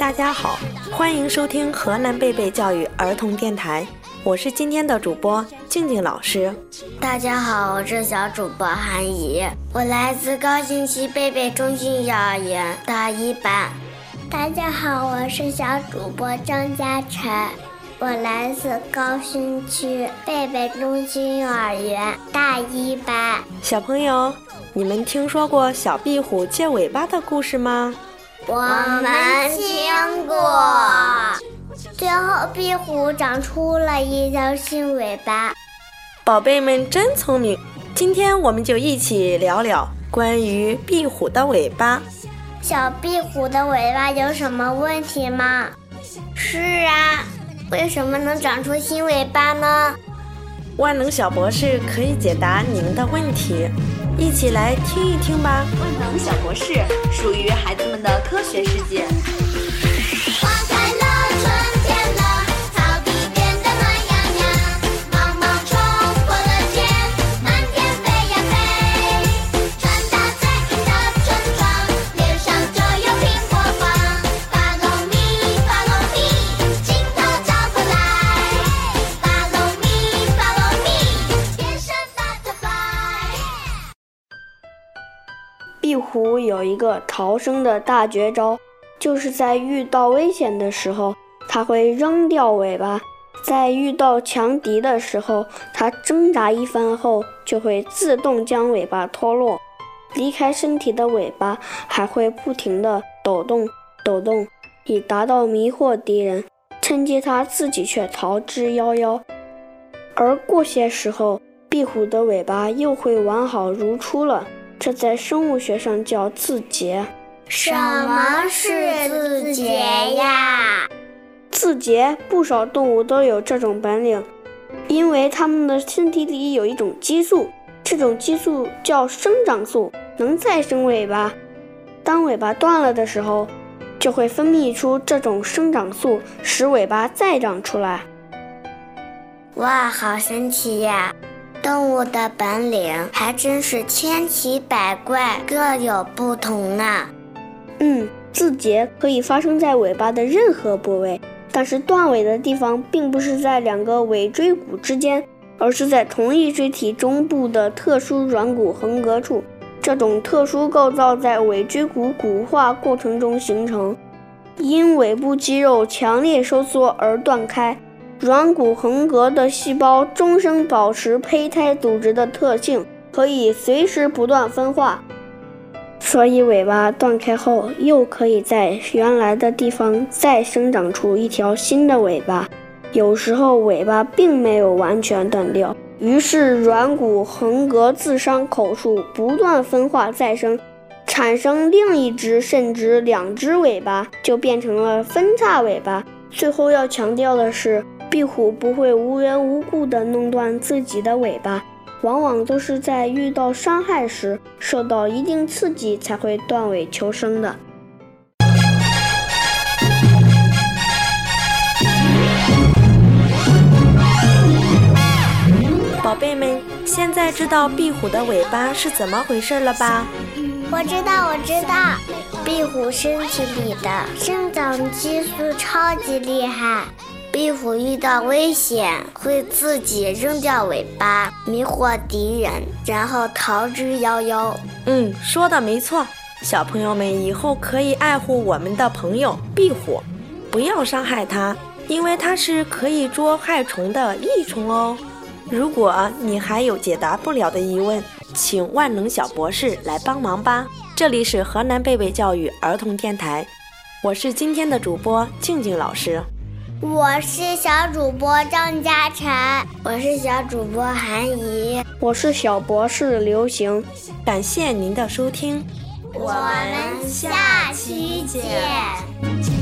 大家好，欢迎收听河南贝贝教育儿童电台，我是今天的主播静静老师。大家好，我是小主播韩怡，我来自高新区贝贝中心幼儿园大一班。大家好，我是小主播张嘉晨，我来自高新区贝贝中心幼儿园大一班。小朋友，你们听说过小壁虎借尾巴的故事吗？我们听过。最后，壁虎长出了一条新尾巴。宝贝们真聪明，今天我们就一起聊聊关于壁虎的尾巴。小壁虎的尾巴有什么问题吗？是啊，为什么能长出新尾巴呢？万能小博士可以解答您的问题。一起来听一听吧！万能小博士属于孩子们的科学世界。有一个逃生的大绝招，就是在遇到危险的时候，它会扔掉尾巴；在遇到强敌的时候，它挣扎一番后就会自动将尾巴脱落。离开身体的尾巴还会不停地抖动、抖动，以达到迷惑敌人，趁机它自己却逃之夭夭。而过些时候，壁虎的尾巴又会完好如初了。这在生物学上叫自结。什么是自结呀？自结，不少动物都有这种本领，因为它们的身体里有一种激素，这种激素叫生长素，能再生尾巴。当尾巴断了的时候，就会分泌出这种生长素，使尾巴再长出来。哇，好神奇呀！动物的本领还真是千奇百怪，各有不同呢。嗯，自结可以发生在尾巴的任何部位，但是断尾的地方并不是在两个尾椎骨之间，而是在同一椎体中部的特殊软骨横膈处。这种特殊构造在尾椎骨骨化过程中形成，因尾部肌肉强烈收缩而断开。软骨横膈的细胞终生保持胚胎组织的特性，可以随时不断分化，所以尾巴断开后，又可以在原来的地方再生长出一条新的尾巴。有时候尾巴并没有完全断掉，于是软骨横膈自伤口处不断分化再生，产生另一只甚至两只尾巴，就变成了分叉尾巴。最后要强调的是。壁虎不会无缘无故地弄断自己的尾巴，往往都是在遇到伤害时受到一定刺激才会断尾求生的。宝贝们，现在知道壁虎的尾巴是怎么回事了吧？我知道，我知道，壁虎身体里的生长激素超级厉害。壁虎遇到危险会自己扔掉尾巴，迷惑敌人，然后逃之夭夭。嗯，说的没错。小朋友们以后可以爱护我们的朋友壁虎，不要伤害它，因为它是可以捉害虫的益虫哦。如果你还有解答不了的疑问，请万能小博士来帮忙吧。这里是河南贝贝教育儿童电台，我是今天的主播静静老师。我是小主播张嘉晨，我是小主播韩怡，我是小博士刘行。感谢您的收听，我们下期见。